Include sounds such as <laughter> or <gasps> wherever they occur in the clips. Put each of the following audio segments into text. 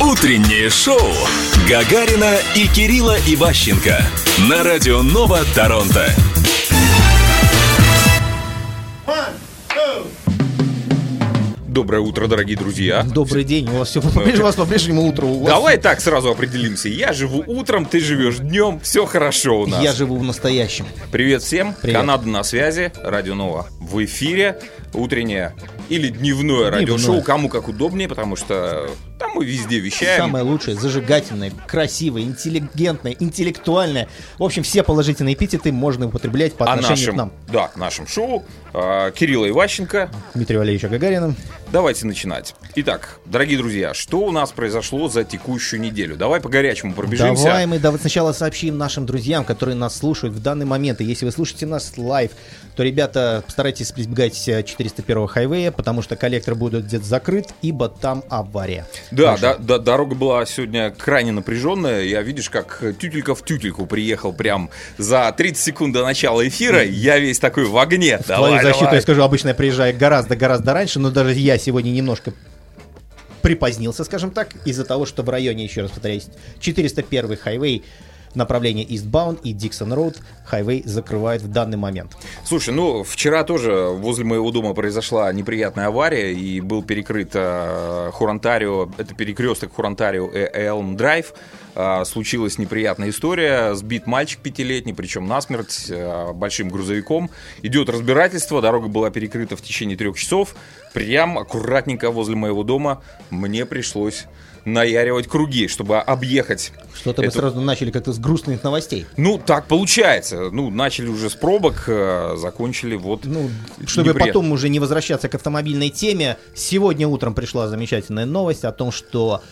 Утреннее шоу Гагарина и Кирилла Иващенко на радио Нова Торонто. Доброе утро, дорогие друзья. Добрый день, у вас все по-прежнему, у вас по-прежнему утро. У вас- Давай так сразу определимся. Я живу утром, ты живешь днем, все хорошо у нас. Я живу в настоящем. Привет всем. Привет. Канада на связи, Радио Нова в эфире. Утреннее или дневное радиошоу, кому как удобнее, потому что там мы везде вещаем. Самое лучшее, зажигательное, красивое, интеллигентное, интеллектуальное. В общем, все положительные эпитеты можно употреблять по о отношению нашем, к нам. да, к нашему шоу. А, Кирилла Иващенко. Дмитрия Валерьевича Гагарина. Давайте начинать. Итак, дорогие друзья, что у нас произошло за текущую неделю? Давай по горячему пробежимся. Давай мы давай сначала сообщим нашим друзьям, которые нас слушают в данный момент. И если вы слушаете нас live, то, ребята, постарайтесь избегать э, 401 хайвея, потому что коллектор будет где-то закрыт, ибо там авария. Да, да, да, дорога была сегодня крайне напряженная. Я, видишь, как тютелька в тютельку приехал прям за 30 секунд до начала эфира. Я весь такой в огне. В Давай, твою защиту давай. я скажу, обычно я приезжаю гораздо-гораздо раньше, но даже я сегодня немножко припозднился, скажем так, из-за того, что в районе, еще раз повторяюсь, 401 хайвей, направление Eastbound и Dixon Road хайвей закрывает в данный момент. Слушай, ну вчера тоже возле моего дома произошла неприятная авария и был перекрыт э, Хуронтарио, это перекресток Хуронтарио и Элм Драйв. Э, случилась неприятная история, сбит мальчик пятилетний, причем насмерть, э, большим грузовиком. Идет разбирательство, дорога была перекрыта в течение трех часов. Прям аккуратненько возле моего дома мне пришлось наяривать круги, чтобы объехать Что-то мы эту сразу начали как-то с грустных новостей. ну, так получается. Ну, начали уже с пробок, э, закончили вот... Ну, чтобы неприятно. потом уже не возвращаться к автомобильной теме, сегодня утром пришла замечательная новость о том, что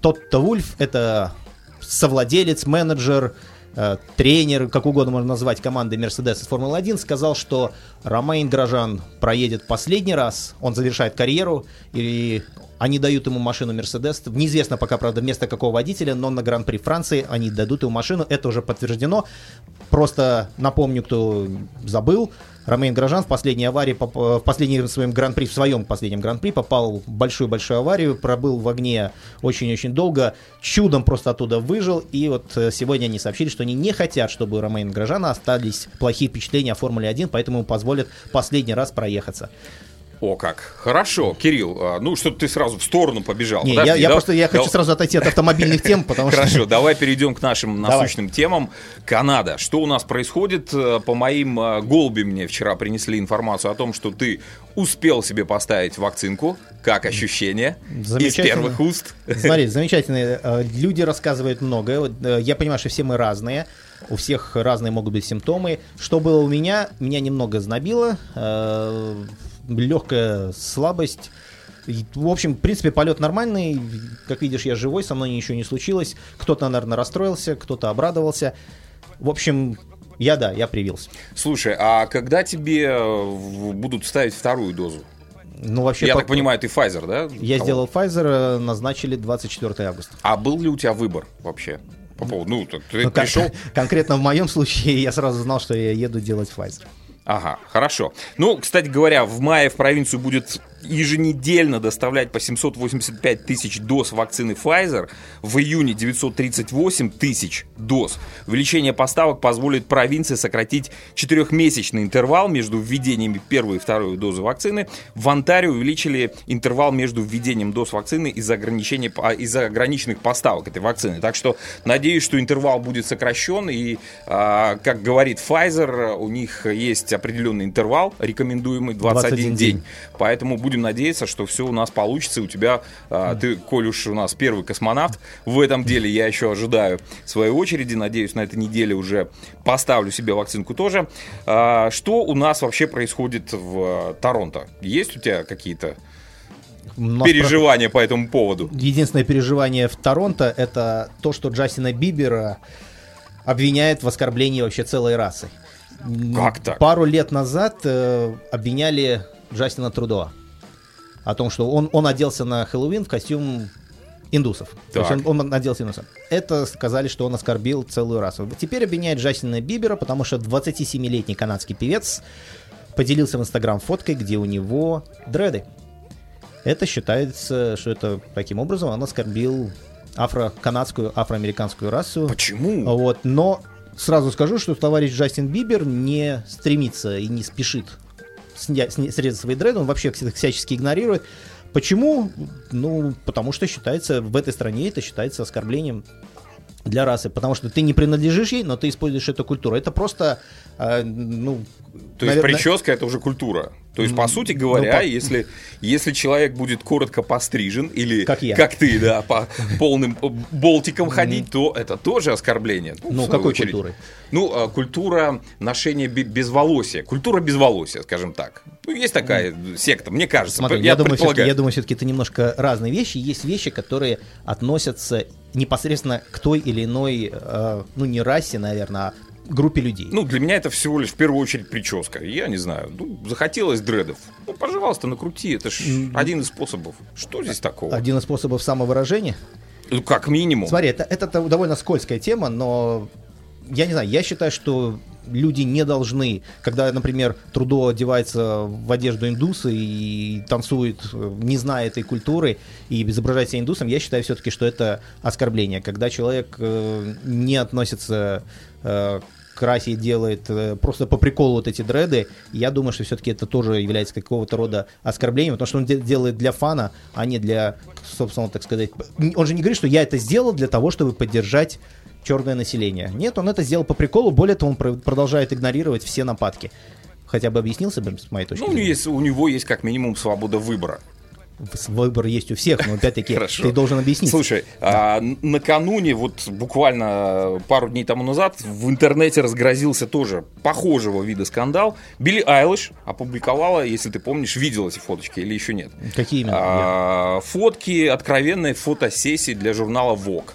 Тотто Вульф — это совладелец, менеджер, э, тренер, как угодно можно назвать, команды Mercedes из Формулы-1, сказал, что Ромейн Грожан проедет последний раз, он завершает карьеру, и они дают ему машину Mercedes. Неизвестно пока, правда, вместо какого водителя, но на Гран-при Франции они дадут ему машину. Это уже подтверждено. Просто напомню, кто забыл, Ромейн Грожан в последней аварии, поп- в последнем своем гран-при, в своем последнем гран-при попал в большую-большую аварию, пробыл в огне очень-очень долго, чудом просто оттуда выжил, и вот э, сегодня они сообщили, что они не хотят, чтобы у Ромейна Грожана остались плохие впечатления о Формуле 1, поэтому ему позволят последний раз проехаться. О, как. Хорошо, Кирилл, а, ну, что ты сразу в сторону побежал. Не, Подожди, я, я да- просто я хочу да- сразу отойти от автомобильных тем, потому что... Хорошо, давай перейдем к нашим Давай. насущным темам. Канада. Что у нас происходит? Э, По моим э, голубям мне вчера принесли информацию о том, что ты успел себе поставить вакцинку. Как ощущение? Из Замечательно. первых уст. Смотри, замечательные э, люди рассказывают многое. Я понимаю, что все мы разные. У всех разные могут быть симптомы. Что было у меня? Меня немного знобило. Легкая слабость. В общем, в принципе, полет нормальный. Как видишь, я живой, со мной ничего не случилось. Кто-то, наверное, расстроился, кто-то обрадовался. В общем, я да, я привился. Слушай, а когда тебе э, будут ставить вторую дозу? Ну, вообще, Я по- так понимаю, ты Pfizer, да? я Кого? сделал Pfizer, э, назначили 24 августа. А был ли у тебя выбор вообще? По поводу, ну, ты Ну, кон- пришел, <laughs> конкретно в моем случае я сразу знал, что я еду делать Pfizer. Ага, хорошо. Ну, кстати говоря, в мае в провинцию будет еженедельно доставлять по 785 тысяч доз вакцины Pfizer, в июне 938 тысяч доз. Увеличение поставок позволит провинции сократить четырехмесячный интервал между введениями первой и второй дозы вакцины. В Онтарио увеличили интервал между введением доз вакцины из-за ограничения, из-за ограниченных поставок этой вакцины. Так что надеюсь, что интервал будет сокращен и, а, как говорит Pfizer, у них есть определенный интервал, рекомендуемый 21, 21 день. день. Поэтому будем надеяться, что все у нас получится. У тебя, а, ты, Коль уж у нас первый космонавт в этом деле, я еще ожидаю своей очереди. Надеюсь, на этой неделе уже поставлю себе вакцинку тоже. А, что у нас вообще происходит в э, Торонто? Есть у тебя какие-то нас переживания по этому поводу? Единственное переживание в Торонто это то, что Джастина Бибера обвиняет в оскорблении вообще целой расы. Как так? Пару лет назад э, обвиняли Джастина Трудо о том, что он, он оделся на Хэллоуин в костюм индусов. То есть Так. он, он оделся индусом. Это сказали, что он оскорбил целую расу. Теперь обвиняет Джастина Бибера, потому что 27-летний канадский певец поделился в Инстаграм фоткой, где у него дреды. это считается, что это таким образом он оскорбил афро-канадскую, афроамериканскую расу. Почему? Вот, но сразу скажу, что товарищ Джастин Бибер не стремится и не спешит снять, срезать свои дреды, он вообще всячески игнорирует. Почему? Ну, потому что считается, в этой стране это считается оскорблением для расы, потому что ты не принадлежишь ей, но ты используешь эту культуру. Это просто, э, ну... То есть наверное... прическа это уже культура. То есть, по сути говоря, ну, по... если, если человек будет коротко пострижен, или как, я. как ты, да, по полным болтикам ходить, то это тоже оскорбление. Ну, ну какой очередь. культурой? Ну, культура ношения безволосия. Культура безволосия, скажем так. Ну, есть такая секта, мне кажется. Смотри, я, я, думаю, я думаю, все-таки это немножко разные вещи. Есть вещи, которые относятся непосредственно к той или иной, э, ну, не расе, наверное, а группе людей. Ну, для меня это всего лишь в первую очередь прическа. Я не знаю, ну, захотелось дредов. Ну, пожалуйста, накрути, это ж mm-hmm. один из способов. Что здесь такого? Один из способов самовыражения? Ну, как минимум. Смотри, это, это довольно скользкая тема, но я не знаю, я считаю, что люди не должны, когда, например, Трудо одевается в одежду индуса и танцует, не зная этой культуры, и изображает себя индусом, я считаю все-таки, что это оскорбление. Когда человек э, не относится э, к расе и делает э, просто по приколу вот эти дреды, я думаю, что все-таки это тоже является какого-то рода оскорблением, потому что он делает для фана, а не для, собственно, так сказать... Он же не говорит, что я это сделал для того, чтобы поддержать черное население. Нет, он это сделал по приколу, более того, он продолжает игнорировать все нападки. Хотя бы объяснился бы, с моей точки ну, зрения. Ну, у него есть как минимум свобода выбора выбор есть у всех, но опять-таки <laughs> ты должен объяснить. Слушай, да. а, накануне, вот буквально пару дней тому назад, в интернете разгрозился тоже похожего вида скандал. Билли Айлиш опубликовала, если ты помнишь, видел эти фоточки или еще нет? Какие именно? А, фотки, откровенные фотосессии для журнала Vogue.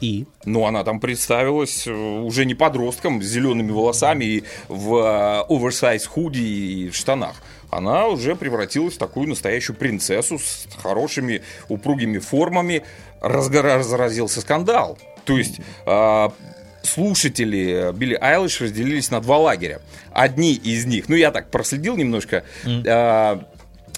И? Ну, она там представилась э, уже не подростком, с зелеными волосами и в оверсайз худи и в штанах. Она уже превратилась в такую настоящую принцессу с хорошими упругими формами. Разразился скандал. То есть а, слушатели Билли Айлиш разделились на два лагеря. Одни из них, ну я так проследил немножко, mm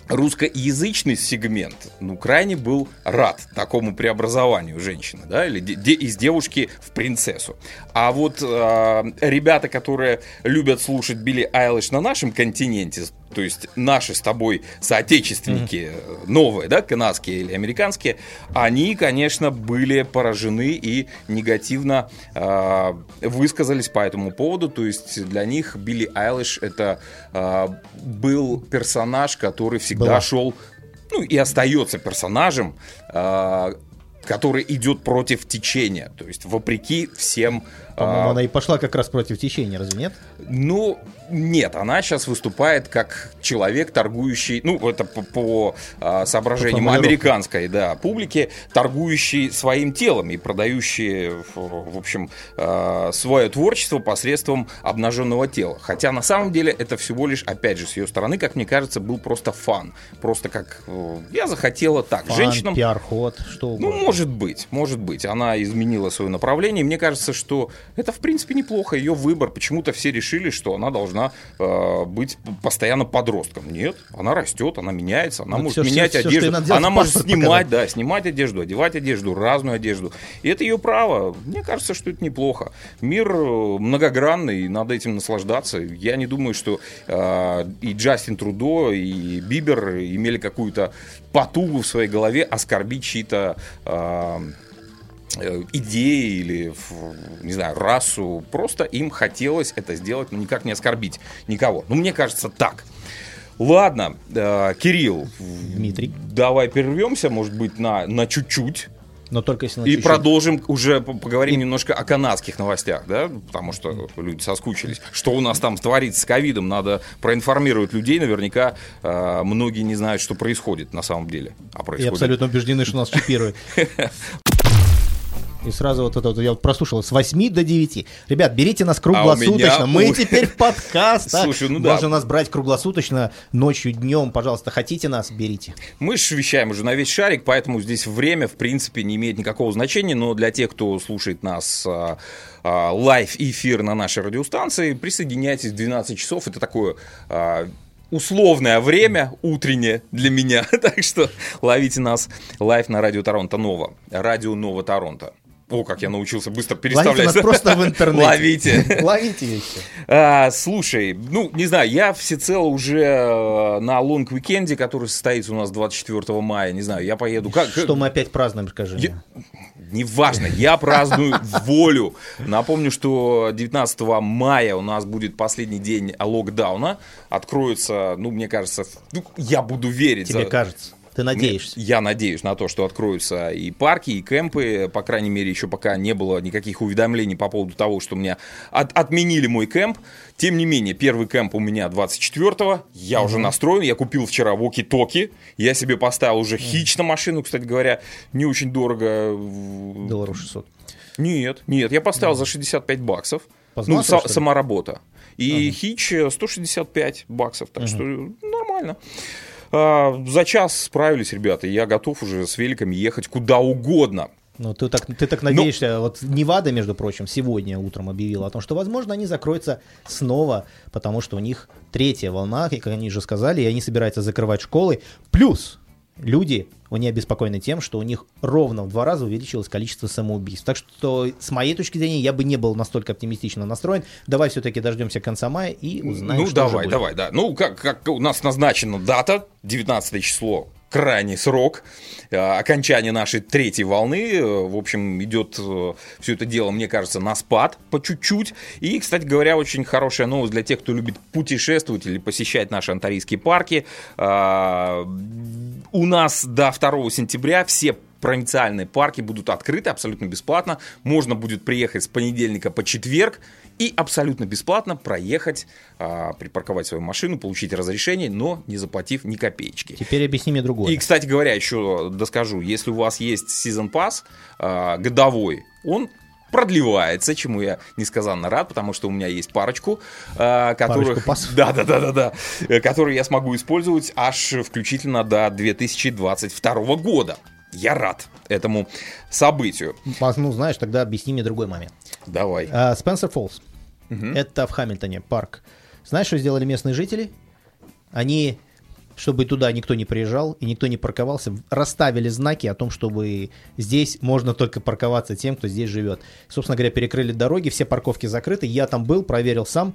русскоязычный сегмент, ну, крайне был рад такому преобразованию женщины, да, или де- де- из девушки в принцессу. А вот э, ребята, которые любят слушать Билли Айлиш на нашем континенте, то есть наши с тобой соотечественники, mm-hmm. новые, да, канадские или американские, они, конечно, были поражены и негативно э, высказались по этому поводу. То есть для них Билли Айлиш это э, был персонаж, который всегда Была. шел, ну и остается персонажем. Э, который идет против течения, то есть вопреки всем. По-моему, а... она и пошла как раз против течения, разве нет? Ну, нет, она сейчас выступает как человек, торгующий, ну, это по, по а, соображениям по американской да, публики, торгующий своим телом и продающий, в общем, а, свое творчество посредством обнаженного тела. Хотя на самом деле это всего лишь, опять же, с ее стороны, как мне кажется, был просто фан. Просто как э, я захотела так. Фан, Женщинам... пиар-ход, что угодно. Ну, может быть, может быть. Она изменила свое направление. Мне кажется, что это, в принципе, неплохо. Ее выбор. Почему-то все решили, что она должна должна э, быть постоянно подростком. Нет, она растет, она меняется, она вот может все, менять все, одежду, все, она может снимать, показать. да, снимать одежду, одевать одежду, разную одежду. И это ее право. Мне кажется, что это неплохо. Мир э, многогранный, надо этим наслаждаться. Я не думаю, что э, и Джастин Трудо, и Бибер имели какую-то потугу в своей голове оскорбить чьи-то Э, идеи или, не знаю, расу. Просто им хотелось это сделать, но никак не оскорбить никого. Ну, мне кажется, так. Ладно, э, Кирилл. Дмитрий. Давай прервемся, может быть, на, на чуть-чуть. Но только если на И чуть-чуть. продолжим уже поговорим и... немножко о канадских новостях, да, потому что люди соскучились. Что у нас там творится с ковидом, надо проинформировать людей. Наверняка э, многие не знают, что происходит на самом деле. А происходит... И абсолютно убеждены, что нас чипируют. <laughs> И сразу вот это вот, я вот прослушал, с 8 до 9. Ребят, берите нас круглосуточно. А Мы у... теперь в подкастах. Слушай, ну да. Можно нас брать круглосуточно, ночью, днем, пожалуйста. Хотите нас, берите. Мы же вещаем уже на весь шарик, поэтому здесь время, в принципе, не имеет никакого значения. Но для тех, кто слушает нас а, лайв-эфир на нашей радиостанции, присоединяйтесь в 12 часов. Это такое а, условное время утреннее для меня. <laughs> так что ловите нас live на радио Торонто Нова. Радио Нова Торонто. О, как я научился быстро переставлять. Ловите нас просто в интернете. <laughs> Ловите. Ловите и всё. А, слушай, ну, не знаю, я всецело уже э, на long weekend е, который состоится у нас 24 мая, не знаю, я поеду. Как, Что мы опять празднуем, скажи Я- мне. Неважно, я праздную <laughs> волю. Напомню, что 19 мая у нас будет последний день локдауна. Откроется, ну, мне кажется, ну, я буду верить. Тебе за- кажется. Ты надеешься. Я надеюсь на то, что откроются и парки, и кемпы. По крайней мере, еще пока не было никаких уведомлений по поводу того, что меня от- отменили мой кемп. Тем не менее, первый кемп у меня 24-го. Я уже настроен. Я купил вчера воки-токи. Я себе поставил уже хич на машину, кстати говоря, не очень дорого. Долларов 600. Нет, нет, я поставил за 65 баксов. По Ну, са- сама работа. И хич э, 165 баксов, так что нормально. А, за час справились ребята, я готов уже с великами ехать куда угодно. Ну, ты так, ты так Ну- надеешься. Вот Невада, между прочим, сегодня утром объявила о том, что, возможно, они закроются снова, потому что у них третья волна, и, как они же сказали, и они собираются закрывать школы. Плюс люди, они обеспокоены тем, что у них ровно в два раза увеличилось количество самоубийств. Так что, с моей точки зрения, я бы не был настолько оптимистично настроен. Давай все-таки дождемся конца мая и узнаем, ну, что давай, давай, да. Ну, как, как у нас назначена дата, 19 число, крайний срок э, окончания нашей третьей волны. Э, В общем, идет все это дело, мне кажется, на спад по чуть-чуть. И, кстати говоря, очень хорошая новость для тех, кто любит путешествовать или посещать наши антарийские парки. У нас до 2 сентября все провинциальные парки будут открыты абсолютно бесплатно. Можно будет приехать с понедельника по четверг и абсолютно бесплатно проехать, а, припарковать свою машину, получить разрешение, но не заплатив ни копеечки. Теперь объясни мне другое. И, кстати говоря, еще доскажу, если у вас есть Season Pass а, годовой, он продлевается, чему я несказанно рад, потому что у меня есть парочку, а, которых... Да, да, да, да, да. э, Которые я смогу использовать аж включительно до 2022 года. Я рад этому событию. Ну, знаешь, тогда объясни мне другой момент. Давай. Спенсер Фоллс. Это в Хамильтоне парк. Знаешь, что сделали местные жители? Они, чтобы туда никто не приезжал и никто не парковался, расставили знаки о том, чтобы здесь можно только парковаться тем, кто здесь живет. Собственно говоря, перекрыли дороги, все парковки закрыты. Я там был, проверил сам.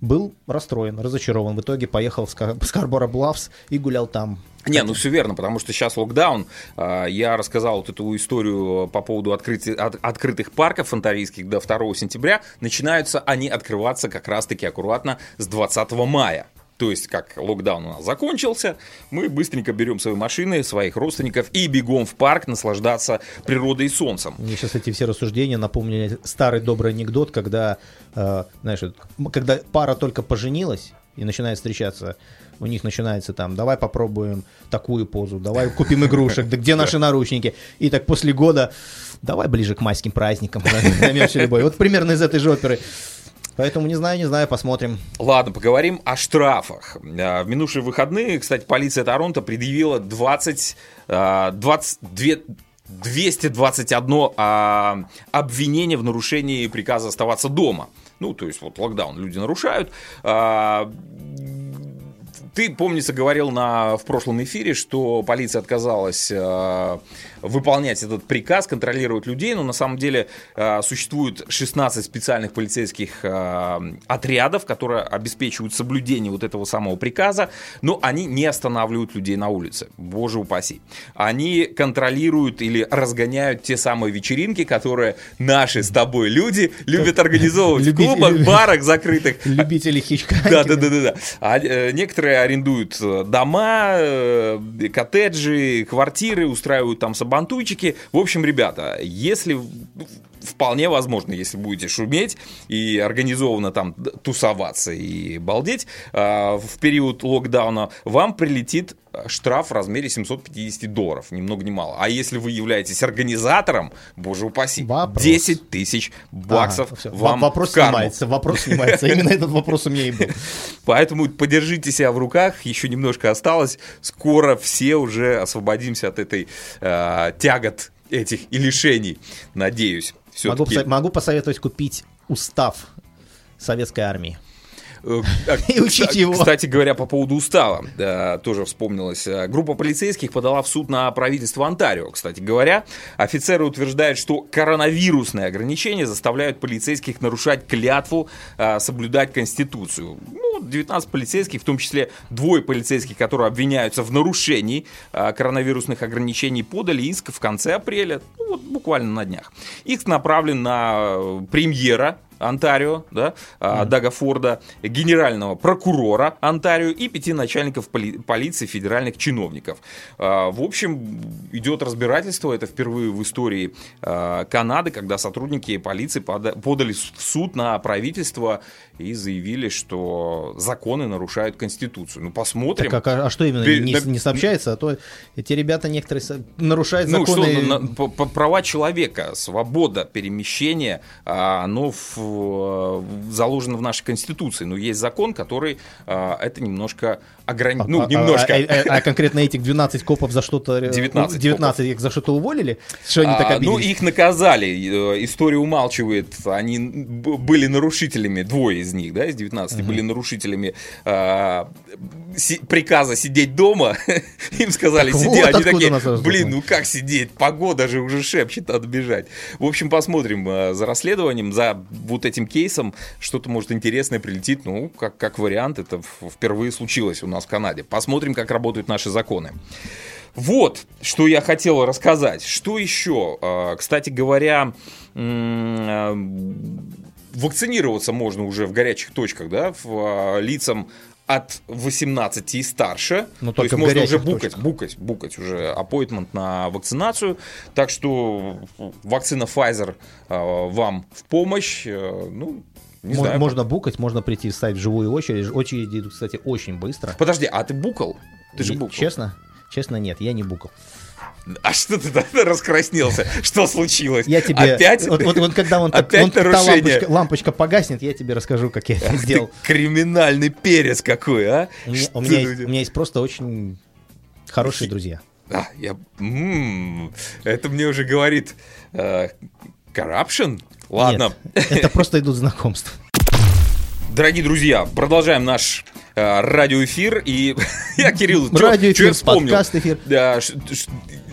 Был расстроен, разочарован. В итоге поехал в Ска- в Скарборо Блавс и гулял там. Не, ну все верно, потому что сейчас локдаун. А, Я рассказал вот эту историю по поводу открыти- от- открытых парков фонтарийских до 2 сентября. Начинаются они открываться как раз-таки аккуратно с 20 мая. То есть, как локдаун у нас закончился, мы быстренько берем свои машины, своих родственников и бегом в парк наслаждаться природой и солнцем. Мне сейчас эти все рассуждения напомнили старый добрый анекдот, когда, э, знаешь, когда пара только поженилась и начинает встречаться, у них начинается там, давай попробуем такую позу, давай купим игрушек, да где <laughs> наши наручники? И так после года, давай ближе к майским праздникам <laughs> займемся любой. Вот примерно из этой же оперы. Поэтому не знаю, не знаю, посмотрим. Ладно, поговорим о штрафах. А, В минувшие выходные, кстати, полиция Торонто предъявила 20, а, 22 221 а, обвинение в нарушении приказа оставаться дома. Ну, то есть вот локдаун люди нарушают. А, Ты, помнится, говорил на, в прошлом эфире, что полиция отказалась э, выполнять этот приказ, контролировать людей, но на самом деле э, существует 16 специальных полицейских э, отрядов, которые обеспечивают соблюдение вот этого самого приказа, но они не останавливают людей на улице, боже упаси. Они контролируют или разгоняют те самые вечеринки, которые наши с тобой люди любят организовывать в клубах, <laughs> барах закрытых, Любители хичкаки. да, да, да, да, да. А э, некоторые арендуют э, дома, э, коттеджи, квартиры, устраивают там сабантуйчики. В общем, ребята, если вполне возможно, если будете шуметь и организованно там тусоваться и балдеть э, в период локдауна, вам прилетит э, штраф в размере 750 долларов, ни много ни мало. А если вы являетесь организатором, боже упаси, Вопрос. 10 тысяч баксов Ага, вам Вопрос в карму. снимается, вопрос снимается. Именно этот вопрос у меня и был. <laughs> Поэтому подержите себя в руках, еще немножко осталось. Скоро все уже освободимся от этой э, тягот этих и лишений, надеюсь. Могу, Все-таки. поса- могу посоветовать купить устав советской армии. Э, <laughs> И учить его. Кстати говоря, по поводу устава, тоже вспомнилось. Э, Группа полицейских подала в суд на правительство Онтарио. Кстати говоря, офицеры утверждают, что коронавирусные ограничения заставляют полицейских нарушать клятву, э, соблюдать Конституцию. Ну, 19 полицейских, в том числе двое полицейских, которые обвиняются в нарушении коронавирусных ограничений, подали иск в конце апреля, ну, вот буквально на днях. Иск направлен на премьера Онтарио, да, а, Дага Форда, генерального прокурора Онтарио и пяти начальников поли- полиции, федеральных чиновников. А, В общем, идет разбирательство. Это впервые в истории а, Канады, когда сотрудники полиции пода- подали в суд на правительство и заявили, что законы нарушают Конституцию. Ну, посмотрим. Так, а, а что именно не, не сообщается? А то эти ребята некоторые со- нарушают Ну что, законы. на- на- права человека, свобода перемещения, оно в- в- заложено в нашей Конституции. Но есть закон, который а, это немножко ограничивает. Ну, А- а- немножко. А, а- а конкретно этих 12 копов за что-то... э, 19 19 их за что-то уволили? Что они так А, ну, обиделись? их наказали. Э, История умалчивает. Они были нарушителями, двое из них, да, из 19 были нарушителями а, си- приказа сидеть дома. <laughs> Им сказали, Так сиди. вот Они такие, блин, закон». ну как сидеть? Погода же уже шепчет, надо бежать. В общем, посмотрим э, за расследованием, за вот этим кейсом. Что-то, может, интересное прилетит. Ну, как, как вариант, это впервые случилось у нас в Канаде. Посмотрим, как работают наши законы. Вот, что я хотел рассказать. Что еще? А, Кстати говоря, а, вакцинироваться можно уже в горячих точках, да, а, лицам от 18 и старше. Но То есть можно уже букать, точках. букать, букать уже appointment на вакцинацию. Так что вакцина Pfizer а, вам в помощь. Э, Ну, не Мон- знаю. Можно букать, можно прийти встать в живую очередь. Очереди идут, кстати, очень быстро. Подожди, а ты букал? Ты же букал. Честно? Честно, нет, я не букал. А что ты тогда раскраснелся? Что случилось? Я тебе... Опять? Вот, вот- вот когда он, Опять он- та нарушение? лампочка, лампочка погаснет, я тебе расскажу, как я это Ты сделал. криминальный перец какой, а? У меня, у меня есть, у меня есть просто очень хорошие друзья. А, я... м, Это мне уже говорит... э, Corruption? Ладно. Нет, это просто идут знакомства. Дорогие друзья, продолжаем наш э, радиоэфир. И <laughs> я, Кирилл, чё- Радиоэфир, подкаст-эфир. Да,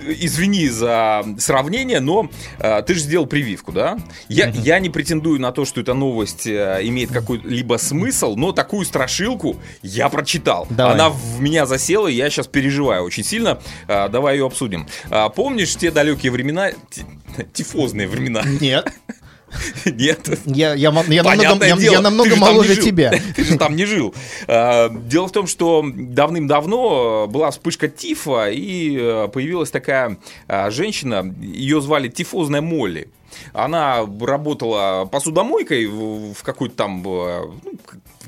извини за сравнение, но э, ты же сделал прививку, да? Я, я не претендую на то, что эта новость э, имеет какой-либо смысл, но такую страшилку я прочитал. Давай. Она в меня засела, и я сейчас переживаю очень сильно. Э, давай ее обсудим. А, помнишь те далекие времена, ти- тифозные времена? Нет, <laughs> Нет. я, я, я намного, я- я намного моложе тебя. <laughs> Ты же там не жил. А, Дело в том, что давным-давно была вспышка тифа, и э, появилась такая а, женщина, ее звали Тифозная Молли. Она работала посудомойкой в какой-то там, э, ну,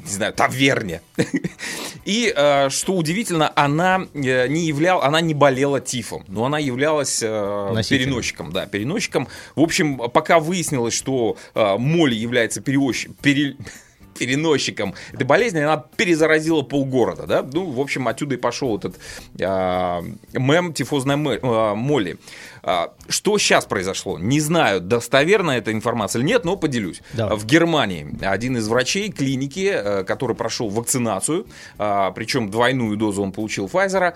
не знаю, таверне. <laughs> И, э, что удивительно, она э, не являл, она не болела тифом, но она являлась э, Носителем. переносчиком, да, переносчиком. В общем, пока выяснилось, что Молли является переощ- пере- <laughs> переносчиком этой болезни, она перезаразила полгорода, да, ну, в общем, отсюда и пошел этот а, мем тифозная а, Молли. А, что сейчас произошло? Не знаю, достоверна эта информация или нет, но поделюсь. Давай. В Германии один из врачей клиники, э, который прошел вакцинацию, причем двойную дозу он получил Pfizer,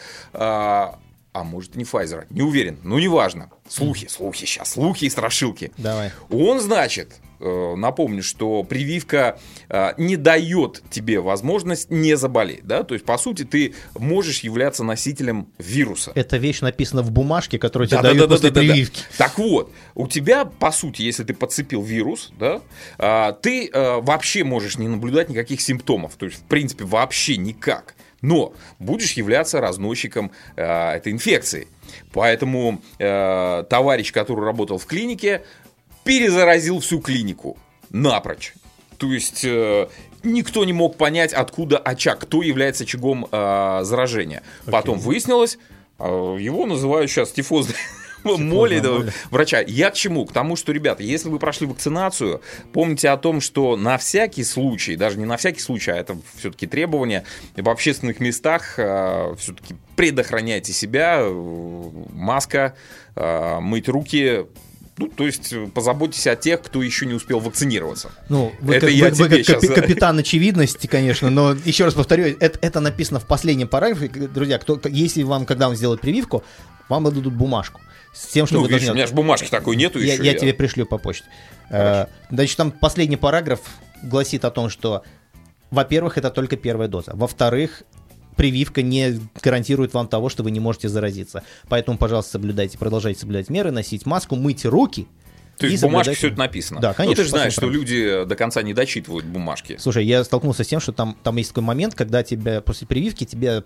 а может и не Pfizer, не уверен, ну неважно. Слухи, слухи сейчас, слухи и страшилки. Давай. Он, значит, э, напомню, что прививка э, не дает тебе возможность не заболеть, да, то есть, по сути, ты можешь являться носителем вируса. Эта вещь написана в бумажке, которую тебе Да, да, дают да, после да, да, да. прививки. Так вот, у тебя, по сути, если ты подцепил вирус, да, а, ты вообще можешь не наблюдать никаких симптомов. То есть, в принципе, вообще никак. Но будешь являться разносчиком этой инфекции. Поэтому а, товарищ, который работал в клинике, перезаразил всю клинику напрочь. То есть э, никто не мог понять, откуда очаг, кто является очагом э, заражения. Потом выяснилось, э, его называют сейчас тифозной <laughs> моли да, врача. Я к чему? К тому, что, ребята, если вы прошли вакцинацию, помните о том, что на всякий случай, даже не на всякий случай, а это все-таки требование, в общественных местах все-таки предохраняйте себя, э, маска, э, мыть руки, Ну, то есть э, позаботьтесь о тех, кто еще не успел вакцинироваться. Ну, вы, Это как, я вы- вы тебе как щас- капи- капитан очевидности, конечно, но еще раз повторю, это, это написано в последнем параграфе. Друзья, кто, если вам, когда вам сделают прививку, вам дадут бумажку с тем, что Ну, вы видишь, должны- у меня же бумажки такой нету я, еще. я тебе пришлю по почте. Э, Значит, там последний параграф гласит о том, что, во-первых, это только первая доза. Во-вторых, прививка не гарантирует вам того, что вы не можете заразиться. Поэтому, пожалуйста, соблюдайте, продолжайте соблюдать меры, носить маску, мыть руки. То есть в бумажке все это написано. Да, конечно, Ну, ты же знаешь, что люди до конца не дочитывают бумажки. Слушай, я столкнулся с тем, что там, там есть такой момент, когда тебя после прививки тебя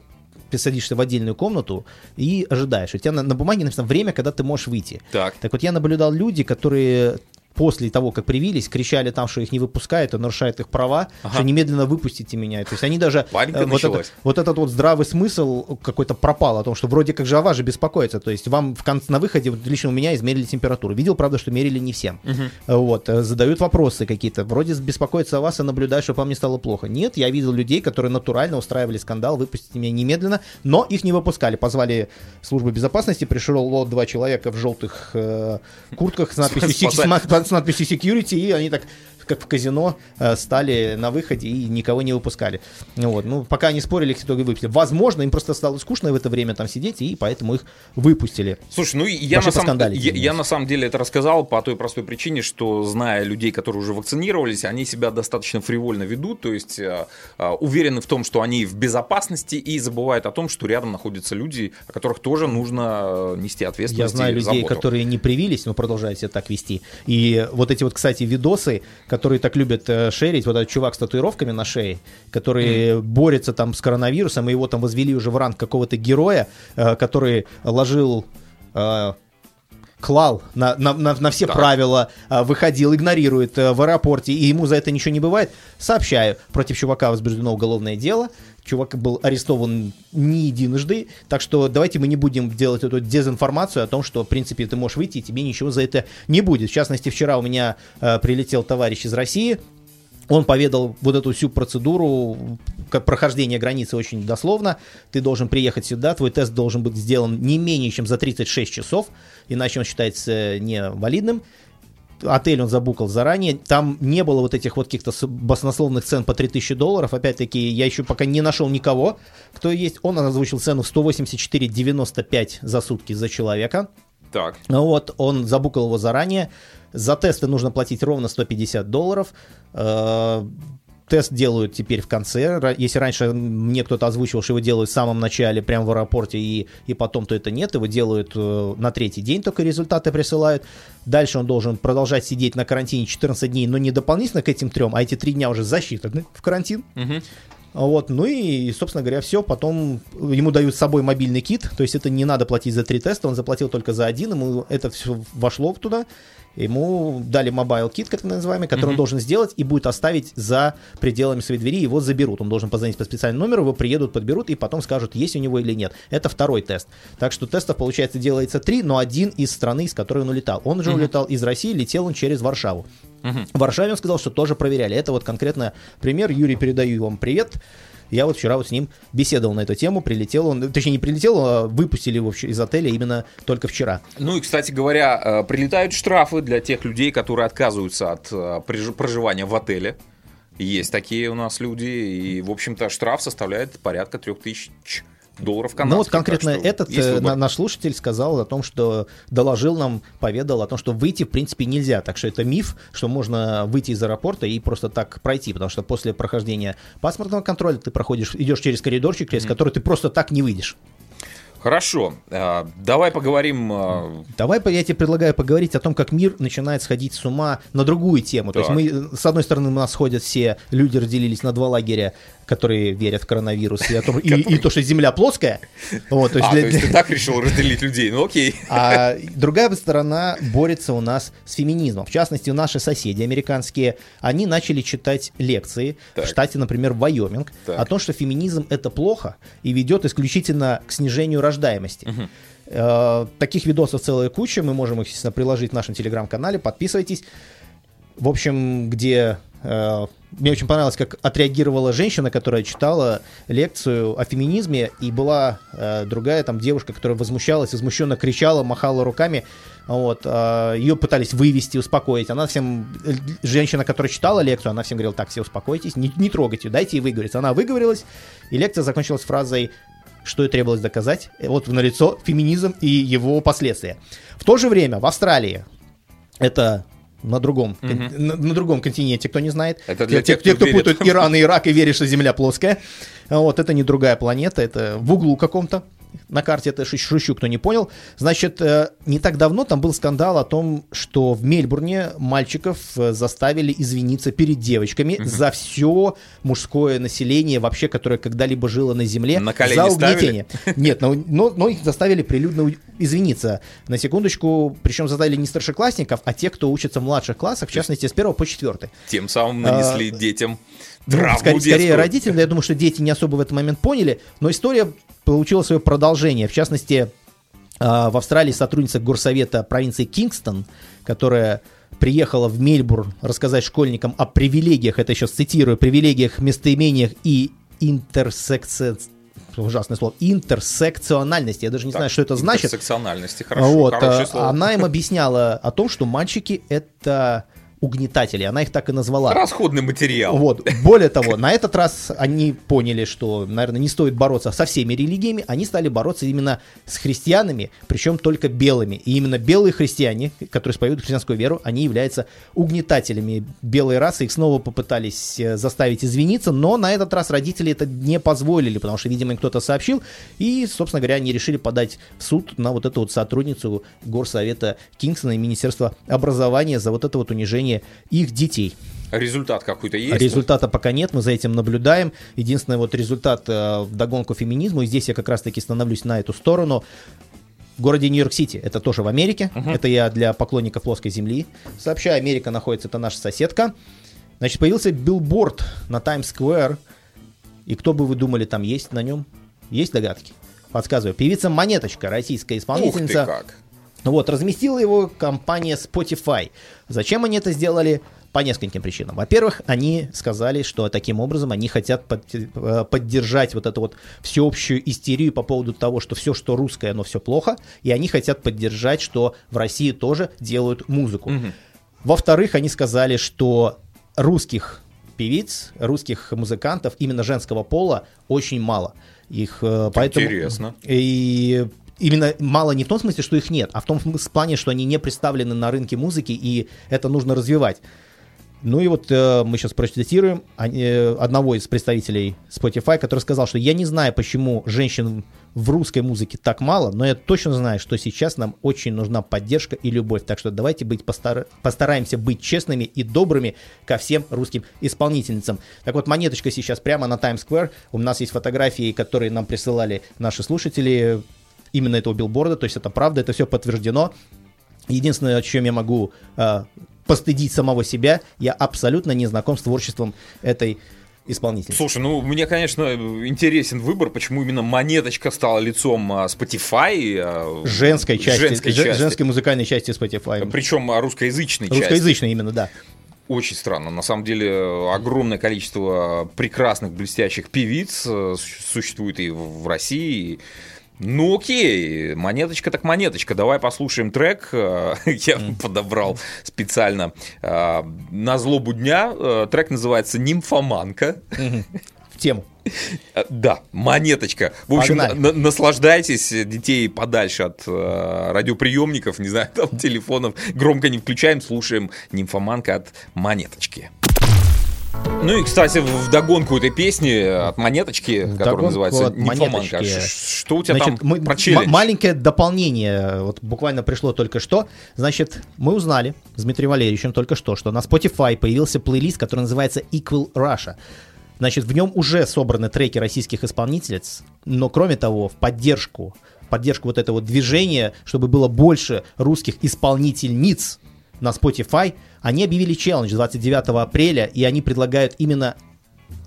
ты садишься в отдельную комнату и ожидаешь. У тебя на, на бумаге написано время, когда ты можешь выйти. Так. Так вот, я наблюдал люди, которые после того, как привились, кричали там, что их не выпускают, и нарушают их права, Ага. что немедленно выпустите меня. То есть они даже... Паника э, вот, началась. этот, вот этот вот здравый смысл какой-то пропал о том, что вроде как же о вас же беспокоится. То есть вам в конце, на выходе, вот лично у меня измерили температуру. Видел, правда, что мерили не всем. Э, Вот, э, задают вопросы какие-то. Вроде беспокоятся о вас и наблюдают, чтобы вам не стало плохо. Нет, я видел людей, которые натурально устраивали скандал, выпустите меня немедленно, но их не выпускали. Позвали службу безопасности, пришло вот два человека в желтых э, куртках с надписью, «Сек- Спасать. С на- с надписью security, и они так как в казино э, стали на выходе и никого не выпускали. Вот. Ну, пока они спорили, их в итоге выпустили. Возможно, им просто стало скучно в это время там сидеть, и поэтому их выпустили. Слушай, ну и я Вообще на, самом, я, я на самом деле это рассказал по той простой причине, что зная людей, которые уже вакцинировались, они себя достаточно фривольно ведут, то есть э, э, уверены в том, что они в безопасности и забывают о том, что рядом находятся люди, о которых тоже нужно э, нести Я ответственность. знаю и людей, заботу. которые не привились, но продолжают себя так вести. И вот эти вот, кстати, видосы, которые так любят э, шерить, вот этот чувак с татуировками на шее, который борется там с коронавирусом, и его там возвели уже в ранг какого-то героя, э, который ложил... э, клал на, на, на, на все Так. правила, выходил, игнорирует в аэропорте, и ему за это ничего не бывает. Сообщаю, против чувака возбуждено уголовное дело. Чувак был арестован не единожды, так что давайте мы не будем делать эту дезинформацию о том, что, в принципе, ты можешь выйти, и тебе ничего за это не будет. В частности, вчера у меня э, прилетел товарищ из России, он поведал вот эту всю процедуру как прохождения границы очень дословно. Ты должен приехать сюда, твой тест должен быть сделан не менее чем за 36 часов, иначе он считается невалидным. Отель он забукал заранее. Там не было вот этих вот каких-то баснословных цен по 3000 долларов. Опять-таки, я еще пока не нашел никого, кто есть. Он озвучил цену 184,95 за сутки за человека. Так. Вот, он забукал его заранее. За тесты нужно платить ровно 150 долларов. Тест делают теперь в конце. Если раньше мне кто-то озвучивал, что его делают в самом начале, прямо в аэропорте, и, и потом, то это нет. Его делают э, на третий день, только результаты присылают. Дальше он должен продолжать сидеть на карантине 14 дней, но не дополнительно к этим трем, а эти три дня уже засчитаны в карантин. Мгм. Вот, ну и, собственно говоря, все. Потом ему дают с собой мобильный кит, то есть это не надо платить за три теста, он заплатил только за один, ему это все вошло туда. Ему дали mobile kit, как называемый, который он должен сделать и будет оставить за пределами своей двери, его заберут. Он должен позвонить по специальному номеру, его приедут, подберут и потом скажут, есть у него или нет. Это второй тест. Так что тестов, получается, делается три, но один из страны, из которой он улетал. Он же улетал из России, летел он через Варшаву. В Варшаве он сказал, что тоже проверяли. Это вот конкретно пример. Юрий, передаю вам привет. Я вот вчера вот с ним беседовал на эту тему, прилетел он, точнее не прилетел, а выпустили его из отеля именно только вчера. Ну и, кстати говоря, э, прилетают штрафы для тех людей, которые отказываются от э, проживания в отеле. Есть такие у нас люди, и, в общем-то, штраф составляет порядка 3000 долларов канадских. Ну вот конкретно что этот э, на- наш слушатель сказал о том, что доложил нам, поведал о том, что выйти в принципе нельзя. Так что это миф, что можно выйти из аэропорта и просто так пройти, потому что после прохождения паспортного контроля ты проходишь, идешь через коридорчик, через который ты просто так не выйдешь. Хорошо, э, давай поговорим... э, Давай я тебе предлагаю поговорить о том, как мир начинает сходить с ума на другую тему. То Так. есть мы, э, с одной стороны, у нас ходят все люди разделились на два лагеря, которые верят в коронавирус и, том- и- и то, что Земля плоская. Вот, то есть А, для- то есть ты так решил разделить людей, ну окей. А другая сторона борется у нас с феминизмом. В частности, наши соседи американские, они начали читать лекции Так. в штате, например, Вайоминг, Так. о том, что феминизм это плохо и ведет исключительно к снижению рождаемости. Э, Таких видосов целая куча, мы можем их, естественно, приложить в нашем телеграм-канале, подписывайтесь. В общем, где э, мне очень понравилось, как отреагировала женщина, которая читала лекцию о феминизме, и была э, другая там девушка, которая возмущалась, возмущенно кричала, махала руками. Вот, э, ее пытались вывести, успокоить. Она всем, э, женщина, которая читала лекцию, она всем говорила, так, все успокойтесь, не, не трогайте, дайте ей выговориться. Она выговорилась, и лекция закончилась фразой что и требовалось доказать. Э, Вот на лицо феминизм и его последствия. В то же время в Австралии это на другом, кон- на, на другом континенте, кто не знает. Это для те, тех, те, кто кто путают Иран и Ирак и верит, что Земля плоская. Вот это не другая планета, это в углу каком-то. На карте это шу- шучу, кто не понял. Значит, э, не так давно там был скандал о том, что в Мельбурне мальчиков э, заставили извиниться перед девочками за все мужское население вообще, которое когда-либо жило на Земле. На колени за ставили? угнетение. Нет, но, но, но их заставили прилюдно извиниться. На секундочку, причем заставили не старшеклассников, а те, кто учится в младших классах, в частности, с первого по четвертый. Тем самым нанесли А, детям Травму скорее, скорее детскую. родители, я думаю, что дети не особо в этот момент поняли, но история получила свое продолжение. В частности, а, в Австралии сотрудница горсовета провинции Кингстон, которая приехала в Мельбурн рассказать школьникам о привилегиях, это сейчас цитирую, привилегиях, местоимениях и интерсекция ужасное слово, интерсекциональности. Я даже не Так, знаю, что это значит. Интерсекциональности, хорошо, Вот, хорошее а, слово. она им объясняла о том, что мальчики это угнетатели, она их так и назвала. Расходный материал. Вот. Более того, на этот раз они поняли, что, наверное, не стоит бороться со всеми религиями, они стали бороться именно с христианами, причем только белыми. И именно белые христиане, которые исповедуют христианскую веру, они являются угнетателями белой расы. Их снова попытались э, заставить извиниться, но на этот раз родители это не позволили, потому что, видимо, им кто-то сообщил. И, собственно говоря, они решили подать в суд на вот эту вот сотрудницу горсовета Кингсона и Министерства образования за вот это вот унижение их детей. Результат какой-то есть? Результата пока нет, мы за этим наблюдаем. Единственный вот результат э, в догонку феминизму, и здесь я как раз-таки становлюсь на эту сторону. В городе Нью-Йорк-Сити, это тоже в Америке, это я для поклонников плоской земли сообщаю, Америка находится, это наша соседка. Значит, появился билборд на Таймс-сквер, и кто бы вы думали там есть на нем? Есть догадки? Подсказываю. Певица Монеточка, российская Ух ты исполнительница. как. Вот, разместила его компания Spotify. Зачем они это сделали? По нескольким причинам. Во-первых, они сказали, что таким образом они хотят под- э, поддержать вот эту вот всеобщую истерию по поводу того, что все, что русское, оно все плохо, и они хотят поддержать, что в России тоже делают музыку. Во-вторых, они сказали, что русских певиц, русских музыкантов именно женского пола очень мало. Их э, поэтому Интересно. и именно мало не в том смысле, что их нет, а в том плане, что они не представлены на рынке музыки, и это нужно развивать. Ну и вот э, мы сейчас процитируем они- э, одного из представителей Spotify, который сказал, что я не знаю, почему женщин в русской музыке так мало, но я точно знаю, что сейчас нам очень нужна поддержка и любовь. Так что давайте быть постар- постараемся быть честными и добрыми ко всем русским исполнительницам. Так вот, монеточка сейчас прямо на Times Square. У нас есть фотографии, которые нам присылали наши слушатели именно этого билборда, то есть это правда, это все подтверждено. Единственное, о чем я могу э, постыдить самого себя, я абсолютно не знаком с творчеством этой исполнительницы. Слушай, ну мне, конечно, интересен выбор, почему именно монеточка стала лицом а, Spotify. а, Женской части, Женской же- части. женской музыкальной части Spotify. Причем а, русскоязычной части. Русскоязычной именно, да. Очень странно. На самом деле огромное количество прекрасных, блестящих певиц э, су- существует и в в России. Ну окей, монеточка так монеточка. Давай послушаем трек. Э, <laughs> Я подобрал специально э, на злобу дня. Э, Трек называется «Нимфоманка». В тему. Да, монеточка. В общем, на- наслаждайтесь, детей подальше от э, радиоприемников, не знаю, там <laughs> телефонов. Громко не включаем, слушаем нимфоманка от монеточки. Ну и, кстати, в догонку этой песни от монеточки, которая называется нимфоманка. Что у тебя Значит, там мы- про челлендж? маленькое дополнение, вот буквально пришло только что. Значит, мы узнали с Дмитрием Валерьевичем только что, что на Spotify появился плейлист, который называется Equal Russia. Значит, в нем уже собраны треки российских исполнительниц, но кроме того, в поддержку, поддержку вот этого движения, чтобы было больше русских исполнительниц на Spotify, они объявили челлендж 29 апреля, и они предлагают именно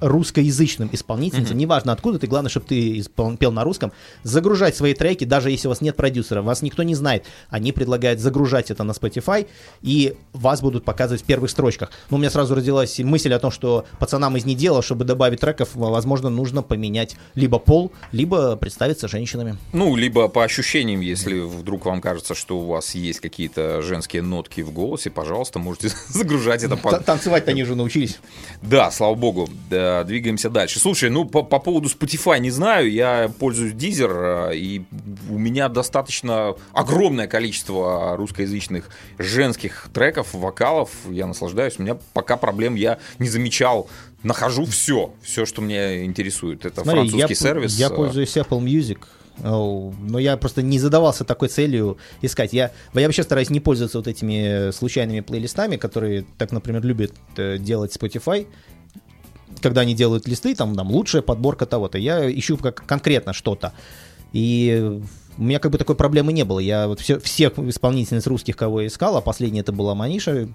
русскоязычным исполнительницам, неважно откуда ты, главное, чтобы ты испол- пел на русском, загружать свои треки, даже если у вас нет продюсера, вас никто не знает. Они предлагают загружать это на Spotify, и вас будут показывать в первых строчках. Но у меня сразу родилась мысль о том, что пацанам из недела, чтобы добавить треков, возможно, нужно поменять либо пол, либо представиться женщинами. Ну, либо по ощущениям, если вдруг вам кажется, что у вас есть какие-то женские нотки в голосе, пожалуйста, можете <laughs> загружать это. Танцевать-то они уже научились. Да, слава богу. Да, двигаемся дальше. Слушай, ну по, по поводу Spotify не знаю, я пользуюсь Deezer, э, и у меня достаточно огромное количество русскоязычных женских треков, вокалов, я наслаждаюсь. У меня пока проблем я не замечал. Нахожу все, все, что меня интересует. Это Смотри, французский я, сервис. Я э, пользуюсь Apple Music. о, Но я просто не задавался такой целью искать. Я, я вообще стараюсь не пользоваться вот этими случайными плейлистами, которые, так, например, любят э, делать Spotify. Когда они делают листы, там, там лучшая подборка того-то. Я ищу как конкретно что-то. И у меня как бы такой проблемы не было. Я вот все, всех исполнительниц русских, кого я искал, а последняя это была Маниша,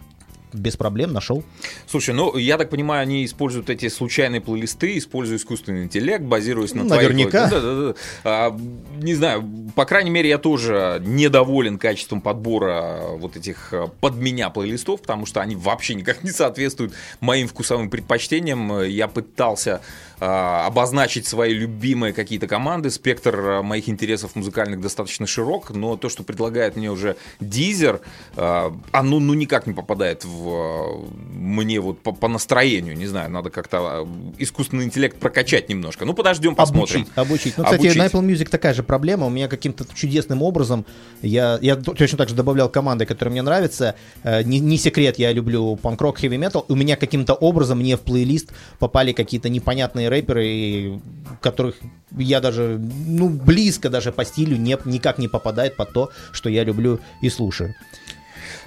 без проблем нашел. Слушай, ну, я так понимаю, они используют эти случайные плейлисты, используют искусственный интеллект, базируясь на Ну, твоих... наверняка. Да, да, да. А, не знаю, по крайней мере, я тоже недоволен качеством подбора вот этих а, под меня плейлистов, потому что они вообще никак не соответствуют моим вкусовым предпочтениям. Я пытался а, обозначить свои любимые какие-то команды. Спектр а, моих интересов музыкальных достаточно широк, но то, что предлагает мне уже Дизер, а, оно ну никак не попадает в а, мне вот по, по настроению. Не знаю, надо как-то а, искусственный интеллект прокачать немножко. Ну, подождем, посмотрим. Обучить, обучить. Ну, кстати, Обучить. на Apple Music такая же проблема. У меня каким-то чудесным образом, я, я точно так же добавлял команды, которые мне нравятся. Э, Не, не секрет, я люблю панк-рок, хэви-метал. У меня каким-то образом мне в плейлист попали какие-то непонятные рэперы, которых я даже, ну, близко даже по стилю не, никак не попадает под то, что я люблю и слушаю.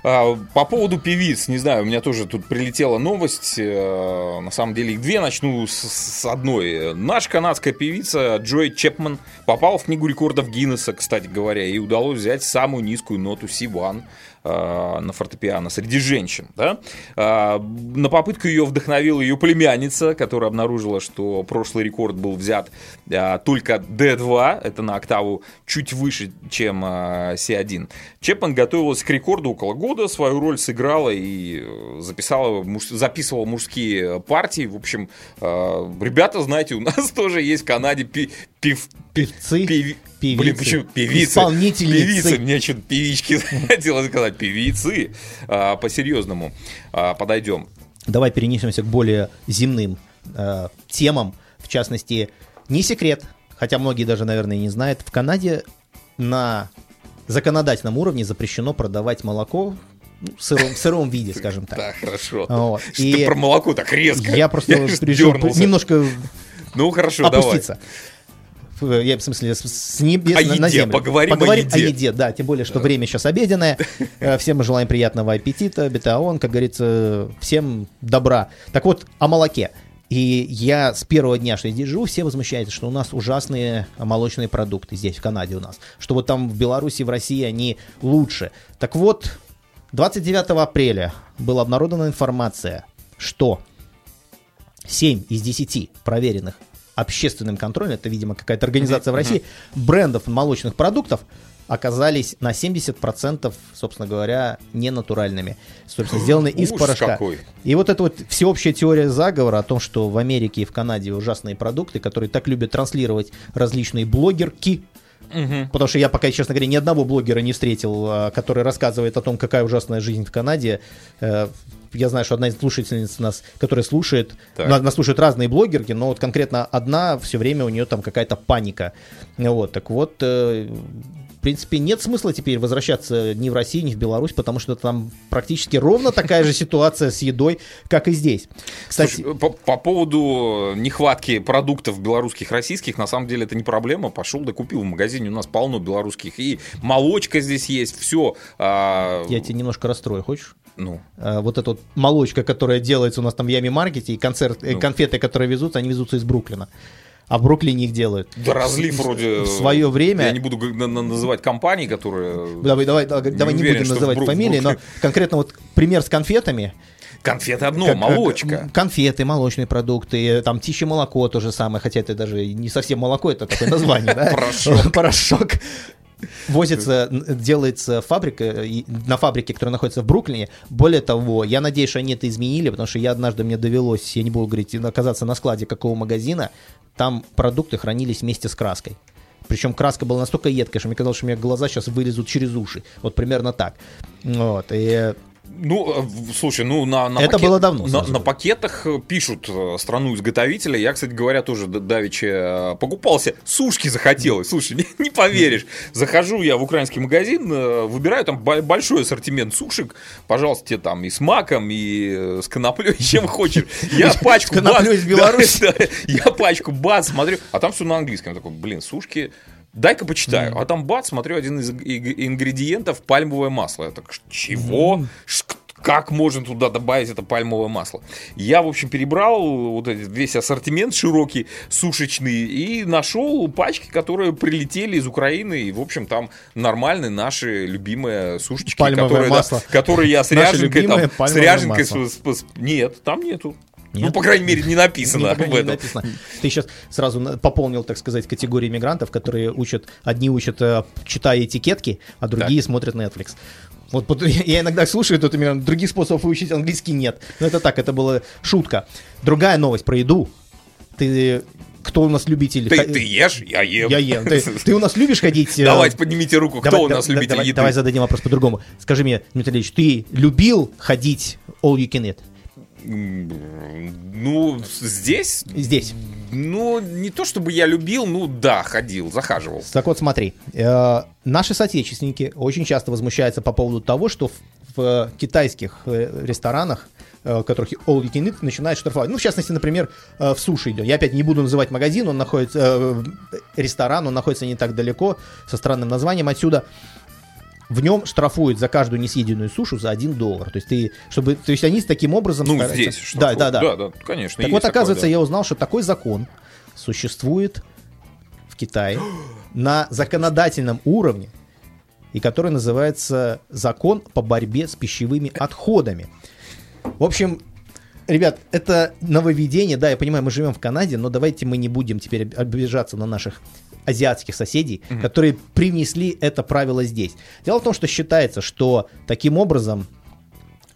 А, По поводу певиц, не знаю, у меня тоже тут прилетела новость. э, На самом деле их две, начну с, с одной. Наша канадская певица Джой Чепман попала в книгу рекордов Гиннесса, кстати говоря, и удалось взять самую низкую ноту C1 э, на фортепиано среди женщин. Да? А, На попытку ее вдохновила ее племянница, которая обнаружила, что прошлый рекорд был взят а, только D2, это на октаву чуть выше, чем а, C1. Чепман готовилась к рекорду около года, свою роль сыграла и э, записала, записывала мужские партии. В общем, э, ребята, знаете, у нас <laughs> тоже есть в Канаде пев- Певцы, певи- певицы, Блин, почему певицы? исполнительницы. Певицы, мне что-то певички <laughs> хотелось сказать. Певицы. А, по-серьезному а, подойдем. Давай перенесемся к более земным э, темам. В частности, не секрет, хотя многие даже, наверное, не знают, в Канаде на законодательном уровне запрещено продавать молоко ну, в сыром, в сыром виде, скажем так. Да, хорошо. Вот. <laughs> Что И ты про молоко так резко? Я просто <laughs> аж решил дернулся. немножко Ну, хорошо, давай. опуститься. В- Я, в смысле, с, небес О на, на еде, землю. поговорим о еде. о еде, да, тем более, что время сейчас обеденное. <laughs> Э, Всем мы желаем приятного аппетита, бетаон, как говорится, всем добра. Так вот, о молоке. И я с первого дня, что я здесь живу, все возмущаются, что у нас ужасные молочные продукты здесь, в Канаде у нас. Что вот там в Беларуси, в России они лучше. Так вот, 29 апреля была обнародована информация, что 7 из 10 проверенных общественным контролем, это, видимо, какая-то организация в России, брендов молочных продуктов оказались на 70%, собственно говоря, ненатуральными. Собственно, сделаны из Ужас порошка. какой. И вот эта вот всеобщая теория заговора о том, что в Америке и в Канаде ужасные продукты, которые так любят транслировать различные блогерки, Потому что я пока, честно говоря, ни одного блогера не встретил, а, который рассказывает о том, какая ужасная жизнь в Канаде. Э, Я знаю, что одна из слушательниц нас, которая слушает, Так. на- нас слушают разные блогерки, но вот конкретно одна все время у нее там какая-то паника. Вот, так вот, э, в принципе, нет смысла теперь возвращаться ни в Россию, ни в Беларусь, потому что там практически ровно такая же ситуация с едой, как и здесь. Кстати, Слушай, по, по поводу нехватки продуктов белорусских, российских, на самом деле это не проблема. Пошел да купил в магазине, у нас полно белорусских. И молочка здесь есть, все. я тебя немножко расстрою, хочешь? Ну, Э, вот эта вот молочка, которая делается у нас там в Яме Маркете, и концерт, э, Ну. конфеты, которые везутся, они везутся из Бруклина. А в Бруклине их делают. да разлив вроде... в своё время- Я не буду называть компании, которые... Давай, давай, давай, давай не уверен, будем называть Брук- фамилии, но конкретно вот пример с конфетами. Конфеты одно, Как- молочка. как- Конфеты, молочные продукты, там птичье молоко то же самое, хотя это даже не совсем молоко, это такое название, да? Порошок. <laughs> Порошок. Возится, делается фабрика, и- на фабрике, которая находится в Бруклине. Более того, я надеюсь, что они это изменили, потому что я однажды мне довелось, я не буду говорить, оказаться на складе какого магазина, там продукты хранились вместе с краской. Причем краска была настолько едкая, что мне казалось, что у меня глаза сейчас вылезут через уши. Вот примерно так. Вот. И Ну, э, слушай, ну на, на Это было давно, На, на пакетах э, пишут э, страну изготовителя. Я, кстати говоря, тоже давеча покупался. Сушки захотелось. Слушай, <laughs> не, не поверишь. Захожу я в украинский магазин, выбираю там бо- большой ассортимент сушек. Пожалуйста, тебе там и с маком, и с коноплей, <laughs> чем хочешь. Я пачку бац, из Беларуси. <laughs> Я пачку бац, смотрю, а там все на английском. Я такой, блин, сушки. Дай-ка почитаю. А там бац, смотрю, один из ингредиентов пальмовое масло. Я так, «Ш- чего? Ш- Как можно туда добавить это пальмовое масло? Я, в общем, перебрал вот этот весь ассортимент широкий, сушечный, и нашел пачки, которые прилетели из Украины. И, в общем, там нормальные наши любимые сушечки, Пальмовое которые, да, масло. которые я с ряженкой там, с ряженкой масло. с- с- с- Нет, там нету. Нет? Ну, по крайней мере, не написано Не, об не этом. написано. Ты сейчас сразу пополнил, так сказать, категории мигрантов, которые учат, одни учат, э, читая этикетки, а другие смотрят Netflix. Вот <laughs> я иногда слушаю этот мигрант, других способов выучить английский нет. Но это так, это была шутка. Другая новость про еду. Ты кто у нас любитель? Ты, ты ешь, я ем. Я ем. Ты, <laughs> ты у нас любишь ходить? э, Давайте поднимите руку, кто давай- у нас да- любитель давай, еды. Давай зададим вопрос по-другому. Скажи мне, Дмитрий Ильич, ты любил ходить all you can eat? Ну, здесь, Здесь. ну, не то чтобы я любил, ну да, ходил, захаживал. Так вот, смотри, э, наши соотечественники очень часто возмущаются по поводу того, что в, в китайских э, ресторанах, э, в которых all you can eat, начинают штрафовать. Ну, в частности, например, э, в суши идет. Я опять не буду называть магазин, он находится, э, ресторан, он находится не так далеко, со странным названием отсюда. В нем штрафуют за каждую несъеденную сушу за 1 доллар. То есть, ты, чтобы, то есть они с таким образом Ну, стараются- здесь. Да, штрафуют. да, да. Да, да, конечно. Так вот, такое, оказывается, да. я узнал, что такой закон существует в Китае <gasps> на законодательном уровне, и который называется закон по борьбе с пищевыми отходами. В общем, ребят, это нововведение, да, я понимаю, мы живем в Канаде, но давайте мы не будем теперь обижаться на наших азиатских соседей, которые привнесли это правило здесь. Дело в том, что считается, что таким образом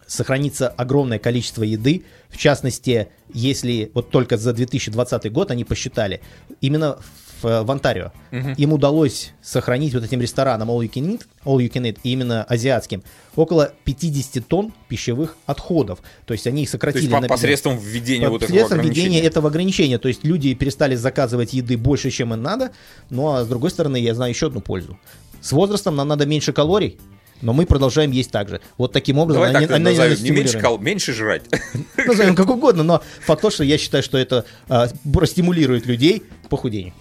сохранится огромное количество еды. В частности, если вот только за 2020 год они посчитали, именно в, в Онтарио им удалось сохранить вот этим ресторанам All You Can Eat, All You Can Eat, именно азиатским, около 50 тонн пищевых отходов. То есть они их То сократили. есть по- на- посредством введения вот этого Посредством введения ограничения. этого ограничения. То есть люди перестали заказывать еды больше, чем им надо. Ну а с другой стороны, я знаю еще одну пользу. С возрастом нам надо меньше калорий, но мы продолжаем есть так же. Вот таким образом Давай они- так они назовем, не меньше, кал- меньше жрать. Назовем как угодно, но факт то, что я считаю, что это а, простимулирует людей к похудению.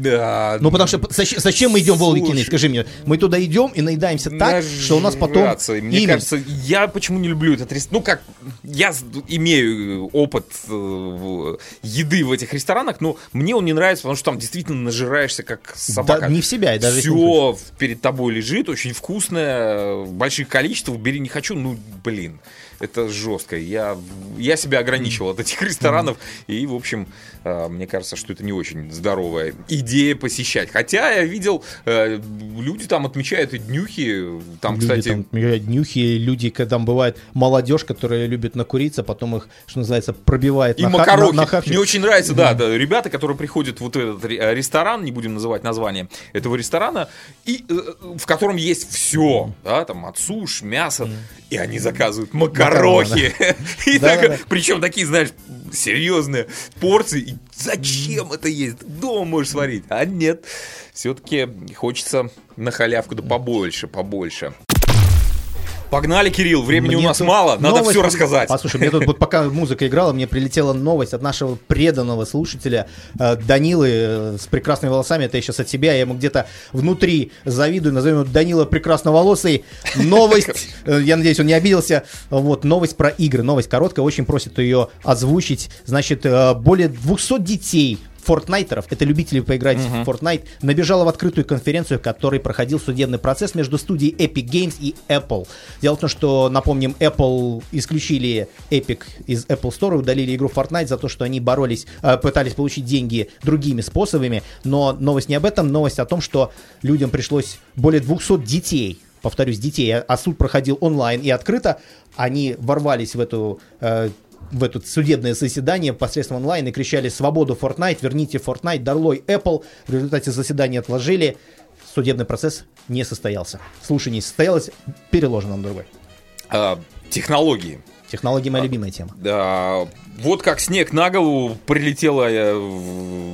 Да. Ну, потому что зачем, зачем мы идем в? Слушай. Скажи мне, мы туда идем и наедаемся так, что у нас потом... Мне Именно. кажется, я почему не люблю этот ресторан. Ну, как, я имею опыт э, еды в этих ресторанах, но мне он не нравится, потому что там действительно нажираешься как собака. Да, не в себя, и даже Все перед тобой лежит, очень вкусное, больших количествах, бери не хочу, ну, блин. Это жестко. Я, я себя ограничивал от этих ресторанов. И, в общем, э, мне кажется, что это не очень здоровая идея посещать. Хотя я видел, э, люди там отмечают и днюхи. Там, Люди кстати, там, э, днюхи, люди, когда там бывает молодежь, которая любит накуриться, потом их, что называется, пробивает И на, макарохи. на- на хавчик. Мне очень нравится, да, да, ребята, которые приходят в вот этот э, ресторан, не будем называть название этого ресторана, и в котором есть все, да, там от суш, мяса, и они заказывают макарохи. <laughs> И Да, так- да, да. Причем такие, знаешь, серьезные порции. И зачем это есть? Дома можешь сварить. А нет, все-таки хочется на халявку да побольше, побольше. Погнали, Кирилл, времени у Мне нас тут мало, надо новость- все рассказать. Послушай, мне тут вот пока музыка играла, мне прилетела новость от нашего преданного слушателя э, Данилы э, с прекрасными волосами. Это я сейчас от себя, я ему где-то внутри завидую, назовем его Данила прекрасноволосый. Новость, <laughs> э, я надеюсь, он не обиделся. Вот, новость про игры. Новость короткая, очень просит ее озвучить. Значит, более 200 детей фортнайтеров, это любители поиграть в Fortnite, набежала в открытую конференцию, в которой проходил судебный процесс между студией Epic Games и Apple. Дело в том, что, напомним, Apple исключили Epic из Apple Store удалили игру Fortnite за то, что они боролись, э, пытались получить деньги другими способами, но новость не об этом, новость о том, что людям пришлось более 200 детей повторюсь, детей, а, а суд проходил онлайн и открыто, они ворвались в эту э, в это судебное заседание посредством онлайн и кричали «Свободу Fortnite! Верните Fortnite! Долой Apple!» В результате заседания отложили. Судебный процесс не состоялся. Слушание не состоялось, переложено на другой. А, технологии. Технологии моя любимая тема. Да, вот как снег на голову прилетела э,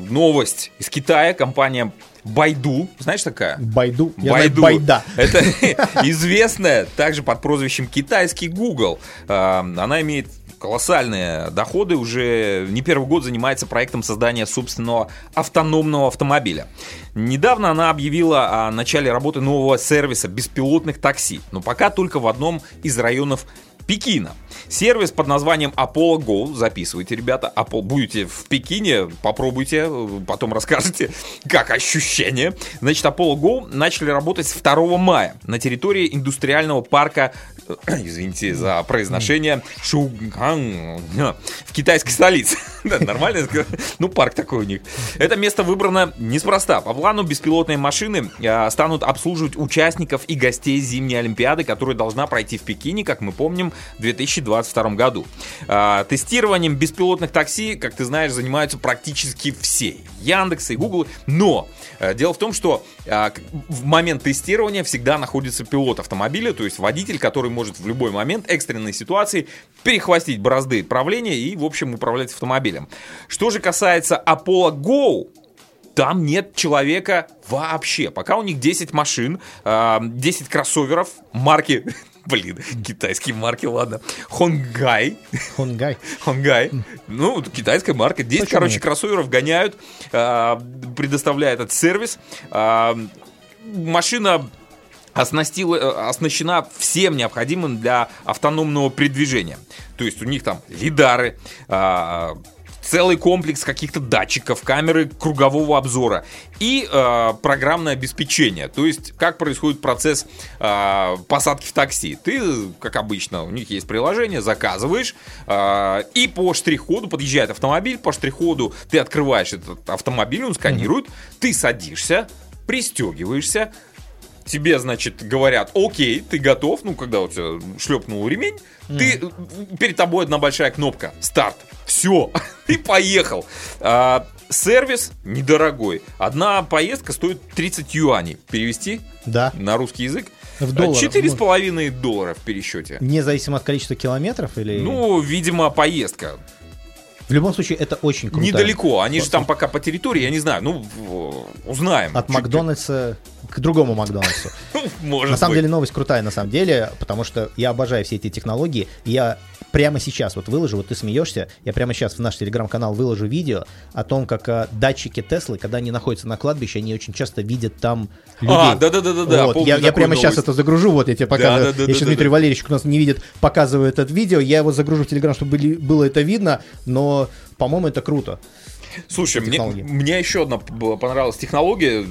новость из Китая. Компания Байду, знаешь такая? Байду. Я знаю, Байду. Байда. Это <laughs> известная также под прозвищем китайский Google. А, Она имеет колоссальные доходы, уже не первый год занимается проектом создания собственного автономного автомобиля. Недавно она объявила о начале работы нового сервиса беспилотных такси, но пока только в одном из районов Пекина. Сервис под названием Apollo Go. Записывайте, ребята. Apollo. Будете в Пекине, попробуйте, потом расскажете, как ощущение. Значит, Apollo Go начали работать с 2 мая на территории индустриального парка, <coughs> извините за произношение, Шуган в китайской столице. <laughs> Да, нормально? Ну, парк такой у них. Это место выбрано неспроста. По плану беспилотные машины а, станут обслуживать участников и гостей зимней Олимпиады, которая должна пройти в Пекине, как мы помним, в 2022 году. А, Тестированием беспилотных такси, как ты знаешь, занимаются практически все. Яндекс и Google. Но э, дело в том, что а, к- в момент тестирования всегда находится пилот автомобиля, то есть водитель, который может в любой момент экстренной ситуации перехватить бразды правления и, в общем, управлять автомобилем. Что же касается Apollo Go, там нет человека вообще. Пока у них 10 машин, а, 10 кроссоверов марки... Блин, китайские марки, ладно. Хонгай. Хонгай. Хонгай. Ну, китайская марка. 10, Почему короче, нет? кроссоверов гоняют, а, предоставляет этот сервис. А, Машина оснастила, э, оснащена всем необходимым для автономного передвижения. То есть у них там лидары, а, целый комплекс каких-то датчиков, камеры кругового обзора и а, программное обеспечение. То есть как происходит процесс а, посадки в такси. Ты, как обычно, у них есть приложение, заказываешь, а, и по штрих-коду подъезжает автомобиль, по штрих-коду ты открываешь этот автомобиль, он сканирует, ты садишься, пристегиваешься, тебе, значит, говорят, окей, ты готов, ну, когда у тебя шлепнул ремень, ты, перед тобой одна большая кнопка, старт, все, <laughs> и поехал. А, сервис недорогой. Одна поездка стоит 30 юаней. Перевести Да. на русский язык? В долларах, Четыре с половиной доллара в пересчете. Независимо от количества километров или... Ну, видимо, поездка. В любом случае, это очень круто. Недалеко. Они же там пока по территории, я не знаю. Ну, узнаем. От Макдональдса к другому Макдональдсу. <laughs> Может На самом быть. деле новость крутая, на самом деле, потому что я обожаю все эти технологии. Я прямо сейчас вот выложу, вот ты смеешься, я прямо сейчас в наш телеграм-канал выложу видео о том, как а, датчики Теслы, когда они находятся на кладбище, они очень часто видят там людей. А, да-да-да-да-да, Вот, я, я прямо сейчас новость. это загружу, вот я тебе показываю. Да-да-да-да-да-да. Если Дмитрий Валерьевич у нас не видит, показываю этот видео, я его загружу в телеграм, чтобы были- было это видно, но, по-моему, это круто. Слушай, мне, мне еще одна понравилась технология.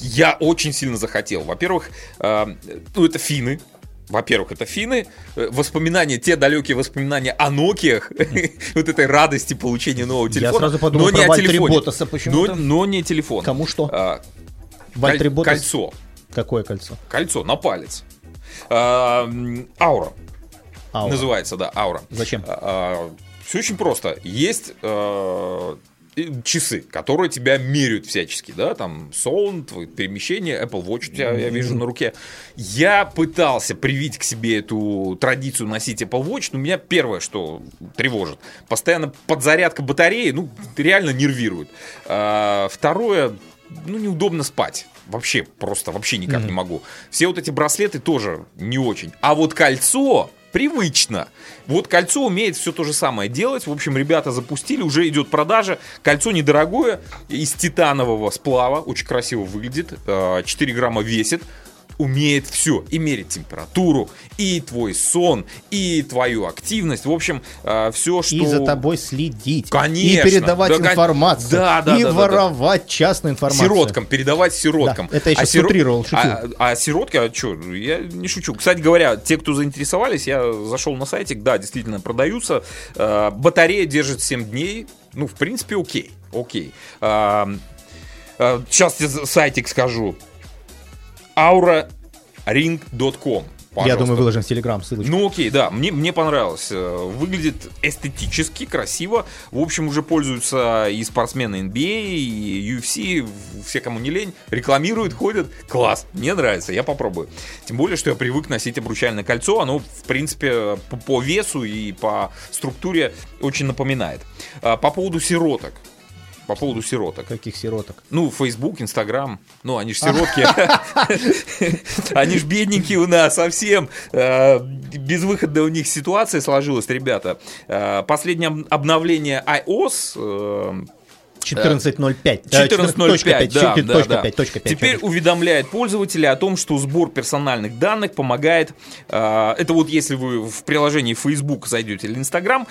Я очень сильно захотел. Во-первых, э, ну это финны. Во-первых, это финны. Э, Воспоминания, те далекие воспоминания о Нокиях, <laughs> вот этой радости получения нового Я телефона. сразу подумал но не про Вальтери. Ботаса почему-то. Но, не телефон. Кому что? А, Вальтери Ботас- Кольцо. Какое кольцо? Кольцо на палец. А, Аура. Аура. Называется, да, аура. Зачем? все очень просто. Есть э, часы, которые тебя меряют всячески, да, там сон, твои перемещения, Apple Watch у тебя, я вижу, на руке. Я пытался привить к себе эту традицию носить Apple Watch, но меня первое, что тревожит, постоянно подзарядка батареи, ну, реально нервирует. А, второе, ну, неудобно спать. Вообще, просто вообще никак не могу. Все вот эти браслеты тоже не очень. А вот кольцо привычно. Вот кольцо умеет все то же самое делать. В общем, ребята запустили, уже идет продажа. Кольцо недорогое, из титанового сплава, очень красиво выглядит. э, 4 грамма весит. Умеет все. И мерить температуру, и твой сон, и твою активность. В общем, все, что... И за тобой следить. Конечно. И передавать Да, информацию. да, да, И да, да, да. воровать частную информацию. Сироткам, передавать сироткам. Да, это я щас сиро- утрировал. А, а сиротки, а что, я не шучу. Кстати говоря, те, кто заинтересовались, я зашел на сайтик, да, действительно продаются. Э, Батарея держит 7 дней. Ну, в принципе, окей. Окей. А, э, Сейчас тебе сайтик скажу. auraring.com. Я Пожалуйста. думаю, выложим в Телеграм ссылочку. Ну окей, да, мне, мне понравилось. Э, Выглядит эстетически, красиво. В общем, уже пользуются и спортсмены NBA, и UFC, все, кому не лень, рекламируют, ходят. Класс, мне нравится, я попробую. Тем более, что я привык носить обручальное кольцо. Оно, в принципе, по, по весу и по структуре очень напоминает. А, По поводу сироток. По поводу сироток. Каких сироток? Ну, Facebook, Instagram. Ну, они же сиротки. <laughs> Они же бедненькие у нас совсем. Э, Безвыходная у них ситуация сложилась, ребята. Э, Последнее об- обновление iOS э, 14.05. э, 14.05, да, да, да. пять, точка пять, Теперь точка. уведомляет пользователя о том, что сбор персональных данных помогает. э, это вот если вы в приложении Facebook зайдете или Instagram,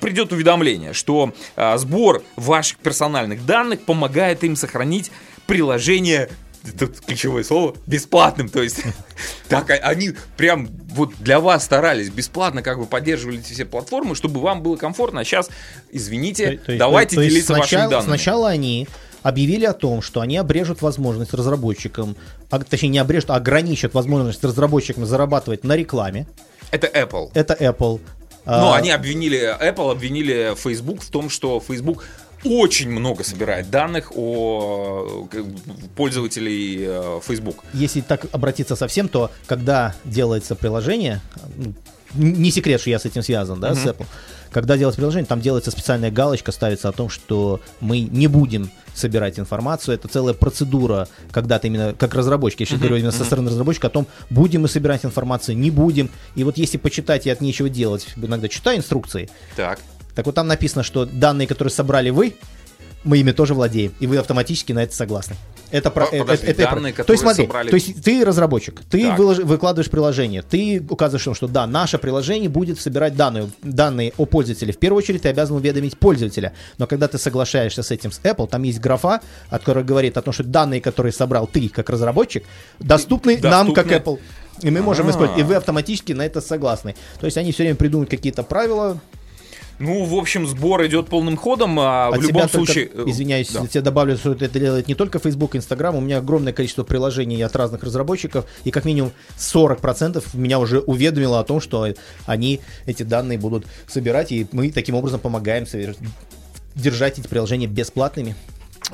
придет уведомление, что э, сбор ваших персональных данных помогает им сохранить приложение. Это ключевое слово бесплатным, то есть <laughs> так а- они прям вот для вас старались бесплатно как бы поддерживали эти все платформы, чтобы вам было комфортно. А сейчас, извините, То давайте то делиться вашими сначала, данными. Сначала они объявили о том, что они обрежут возможность разработчикам, а, точнее не обрежут, а ограничат возможность разработчикам зарабатывать на рекламе. Это Apple. Это Apple. Ну, А, они обвинили, Apple обвинили Facebook в том, что Facebook очень много собирает данных о э, пользователей э, Facebook. Если так обратиться совсем, то когда делается приложение, не секрет, что я с этим связан, да, с Apple. Когда делается приложение, там делается специальная галочка, ставится о том, что мы не будем собирать информацию. Это целая процедура, когда ты именно как разработчик, я сейчас говорю именно со стороны разработчика, о том, будем мы собирать информацию, не будем. И вот если почитать и от нечего делать, иногда читаю инструкции, Так. Так вот там написано, что данные, которые собрали вы, мы ими тоже владеем, и вы автоматически на это согласны. Это про, э, подожди, это- это про- То есть смотри, собрали- то есть ты разработчик, ты Так. вылож- выкладываешь приложение, ты указываешь, что, что да, наше приложение будет собирать данные, данные о пользователе. В первую очередь ты обязан уведомить пользователя. Но когда ты соглашаешься с этим с Apple, там есть графа, от которой говорит о том, что данные, которые собрал ты как разработчик, доступны, нам как Доступны. Apple. И мы можем А. использовать. И вы автоматически на это согласны. То есть они все время придумывают какие-то правила, Ну, в общем, сбор идет полным ходом, а в От любом только, случае... э, извиняюсь, да. я тебе добавлю, что это делает не только Facebook, Instagram. У меня огромное количество приложений от разных разработчиков, и как минимум 40% меня уже уведомило о том, что они эти данные будут собирать, и мы таким образом помогаем держать эти приложения бесплатными.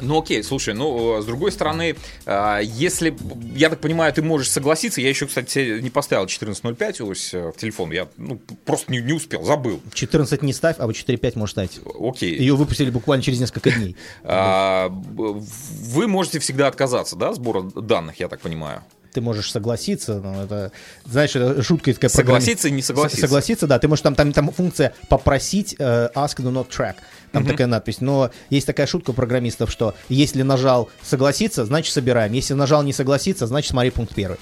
Ну окей, слушай, ну э, с другой стороны, э, если, я так понимаю, ты можешь согласиться, я еще, кстати, не поставил 14.05 ось э, в телефон, я ну, просто не, не успел, забыл. 14 не ставь, а вот 4.5 можешь ставить. Окей. Ее выпустили буквально через несколько дней. <laughs> А, вы можете всегда отказаться, да, сбора данных, я так понимаю. Ты можешь согласиться, но это, знаешь, это шутка такая Согласиться и не согласиться. Согласиться, да. Ты можешь там, там, там функция попросить э, ask do not track. Там такая надпись. Но есть такая шутка у программистов, что если нажал согласиться, значит собираем. Если нажал не согласиться, значит смотри пункт первый.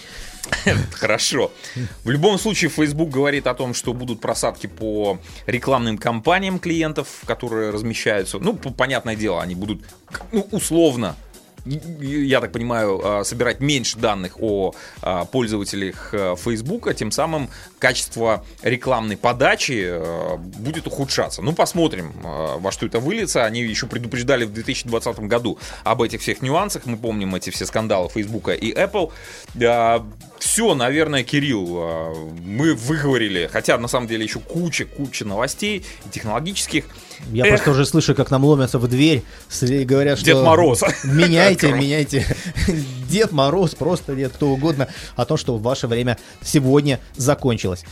<laughs> Хорошо. В любом случае, Facebook говорит о том, что будут просадки по рекламным кампаниям клиентов, которые размещаются. Ну, понятное дело, они будут, ну, условно, я так понимаю, а, собирать меньше данных о а, пользователях а, Facebook, тем самым качество рекламной подачи а, будет ухудшаться. Ну, посмотрим, а, во что это выльется. Они еще предупреждали в 2020 году об этих всех нюансах. Мы помним эти все скандалы Facebook и Apple. Все, наверное, Кирилл, мы выговорили, хотя на самом деле еще куча-куча новостей технологических. Я Эх. просто уже слышу, как нам ломятся в дверь, и говорят, что... Дед Мороз. Меняйте, меняйте. <laughs> Дед Мороз, просто дед, кто угодно, о том, что ваше время сегодня закончилось.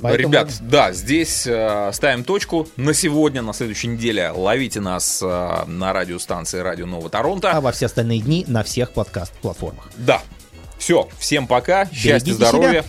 Поэтому- Ребят, да, здесь э, ставим точку на сегодня, на следующей неделе. Ловите нас э, на радиостанции Радио Нового Торонто. А во все остальные дни на всех подкаст-платформах. Да. Все, всем пока, счастья, Берегите здоровья. себя.